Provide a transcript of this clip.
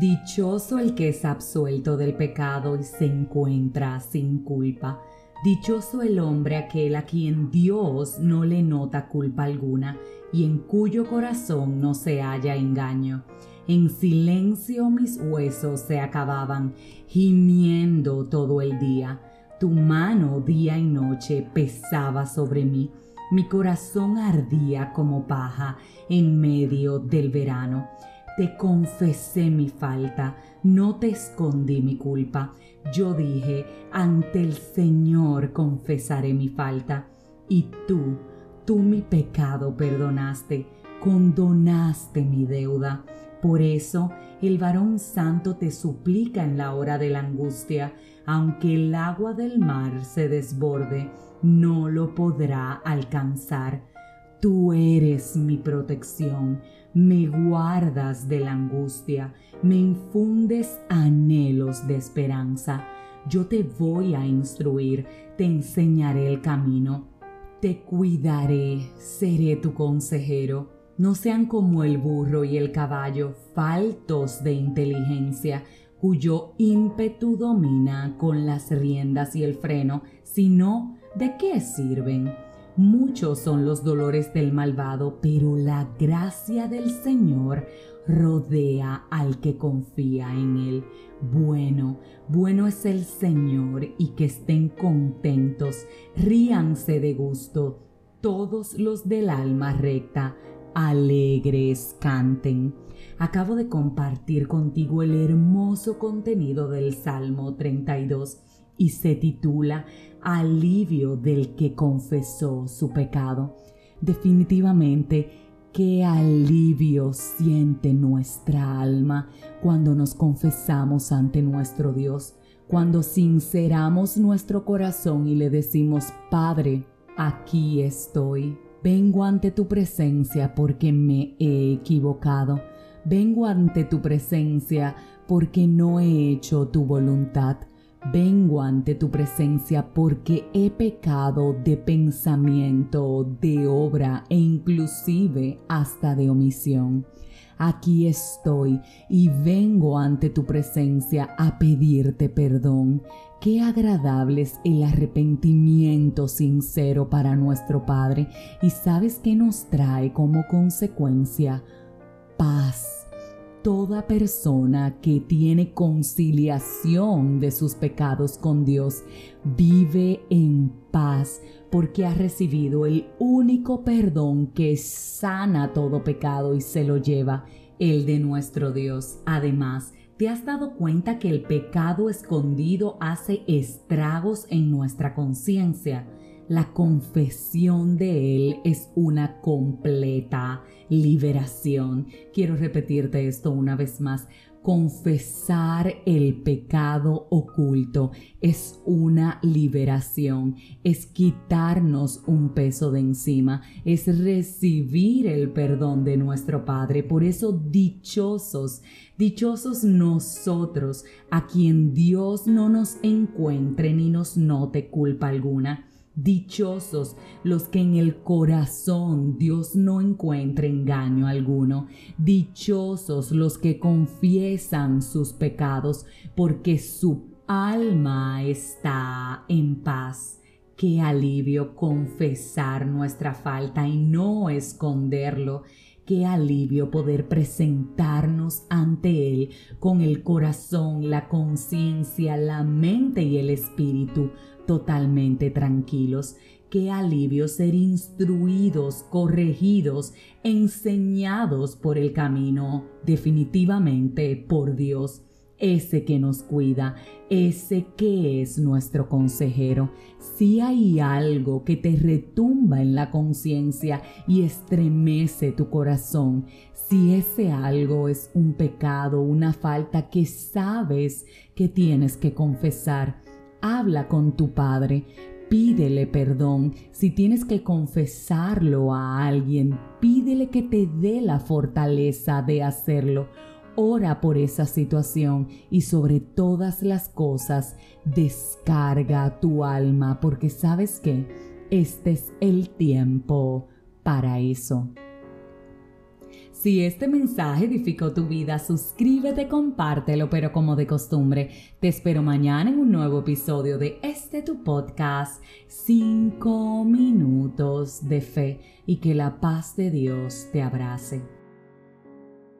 Dichoso el que es absuelto del pecado y se encuentra sin culpa. Dichoso el hombre aquel a quien Dios no le nota culpa alguna y en cuyo corazón no se halla engaño. En silencio mis huesos se acababan, gimiendo todo el día. Tu mano día y noche pesaba sobre mí. Mi corazón ardía como paja en medio del verano. Te confesé mi falta, no te escondí mi culpa. Yo dije, ante el Señor confesaré mi falta. Y tú, tú mi pecado perdonaste, condonaste mi deuda. Por eso el varón santo te suplica en la hora de la angustia, aunque el agua del mar se desborde, no lo podrá alcanzar. Tú eres mi protección me guardas de la angustia, me infundes anhelos de esperanza. Yo te voy a instruir, te enseñaré el camino, te cuidaré, seré tu consejero. No sean como el burro y el caballo, faltos de inteligencia, cuyo ímpetu domina con las riendas y el freno, sino ¿de qué sirven? Muchos son los dolores del malvado, pero la gracia del Señor rodea al que confía en Él. Bueno, bueno es el Señor y que estén contentos, ríanse de gusto, todos los del alma recta, alegres canten. Acabo de compartir contigo el hermoso contenido del Salmo 32 y se titula Alivio del que confesó su pecado. Definitivamente, qué alivio siente nuestra alma cuando nos confesamos ante nuestro Dios, cuando sinceramos nuestro corazón y le decimos, Padre, aquí estoy. Vengo ante tu presencia porque me he equivocado. Vengo ante tu presencia porque no he hecho tu voluntad. Vengo ante tu presencia porque he pecado de pensamiento, de obra e inclusive hasta de omisión. Aquí estoy y vengo ante tu presencia a pedirte perdón. Qué agradable es el arrepentimiento sincero para nuestro Padre y sabes que nos trae como consecuencia paz toda persona que tiene conciliación de sus pecados con Dios vive en paz porque ha recibido el único perdón que sana todo pecado y se lo lleva, el de nuestro Dios. Además, ¿te has dado cuenta que el pecado escondido hace estragos en nuestra conciencia? La confesión de Él es una completa liberación. Quiero repetirte esto una vez más. Confesar el pecado oculto es una liberación, es quitarnos un peso de encima, es recibir el perdón de nuestro Padre. Por eso dichosos, dichosos nosotros a quien Dios no nos encuentre ni nos note culpa alguna Dichosos los que en el corazón Dios no encuentre engaño alguno. Dichosos los que confiesan sus pecados porque su alma está en paz. Qué alivio confesar nuestra falta y no esconderlo. Qué alivio poder presentarnos ante Él con el corazón, la conciencia, la mente y el espíritu totalmente tranquilos. Qué alivio ser instruidos, corregidos, enseñados por el camino, definitivamente por Dios, ese que nos cuida, ese que es nuestro consejero. Si hay algo que te retumba en la conciencia y estremece tu corazón, si ese algo es un pecado, una falta que sabes que tienes que confesar, habla con tu Padre, pídele perdón. Si tienes que confesarlo a alguien, pídele que te dé la fortaleza de hacerlo. Ora por esa situación y sobre todas las cosas descarga tu alma porque sabes que este es el tiempo para eso. Si este mensaje edificó tu vida, suscríbete, compártelo, pero como de costumbre, te espero mañana en un nuevo episodio de este tu podcast, 5 minutos de fe, y que la paz de Dios te abrace.